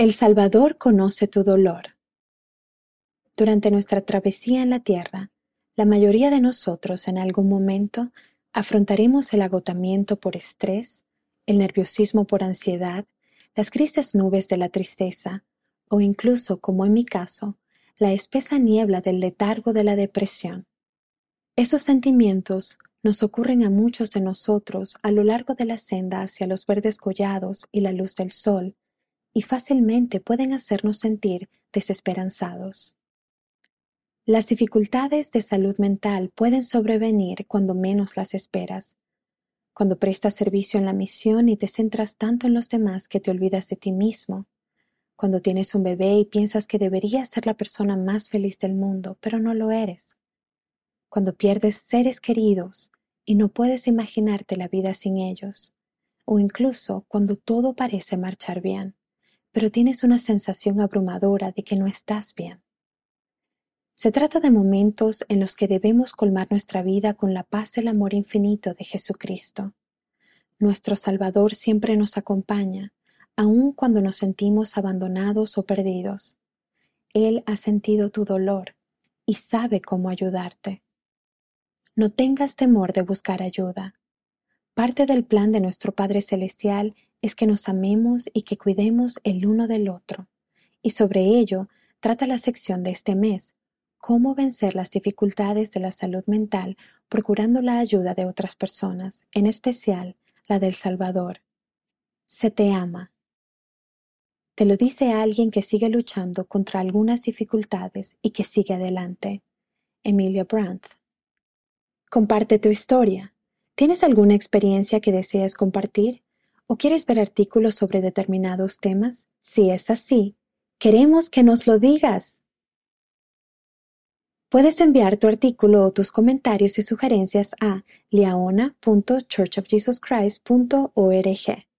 El Salvador conoce tu dolor. Durante nuestra travesía en la tierra, la mayoría de nosotros en algún momento afrontaremos el agotamiento por estrés, el nerviosismo por ansiedad, las grises nubes de la tristeza, o incluso, como en mi caso, la espesa niebla del letargo de la depresión. Esos sentimientos nos ocurren a muchos de nosotros a lo largo de la senda hacia los verdes collados y la luz del sol, y fácilmente pueden hacernos sentir desesperanzados. Las dificultades de salud mental pueden sobrevenir cuando menos las esperas, cuando prestas servicio en la misión y te centras tanto en los demás que te olvidas de ti mismo, cuando tienes un bebé y piensas que deberías ser la persona más feliz del mundo, pero no lo eres, cuando pierdes seres queridos y no puedes imaginarte la vida sin ellos, o incluso cuando todo parece marchar bien, pero tienes una sensación abrumadora de que no estás bien. Se trata de momentos en los que debemos colmar nuestra vida con la paz del amor infinito de Jesucristo. Nuestro Salvador siempre nos acompaña, aun cuando nos sentimos abandonados o perdidos. Él ha sentido tu dolor y sabe cómo ayudarte. No tengas temor de buscar ayuda. Parte del plan de nuestro Padre Celestial es que nos amemos y que cuidemos el uno del otro. Y sobre ello trata la sección de este mes, cómo vencer las dificultades de la salud mental procurando la ayuda de otras personas, en especial la del Salvador. Se te ama. Te lo dice alguien que sigue luchando contra algunas dificultades y que sigue adelante. Emilia Brandt. Comparte tu historia. ¿Tienes alguna experiencia que deseas compartir? ¿O quieres ver artículos sobre determinados temas? Si es así, queremos que nos lo digas. Puedes enviar tu artículo o tus comentarios y sugerencias a liaona.churchofjesuschrist.org.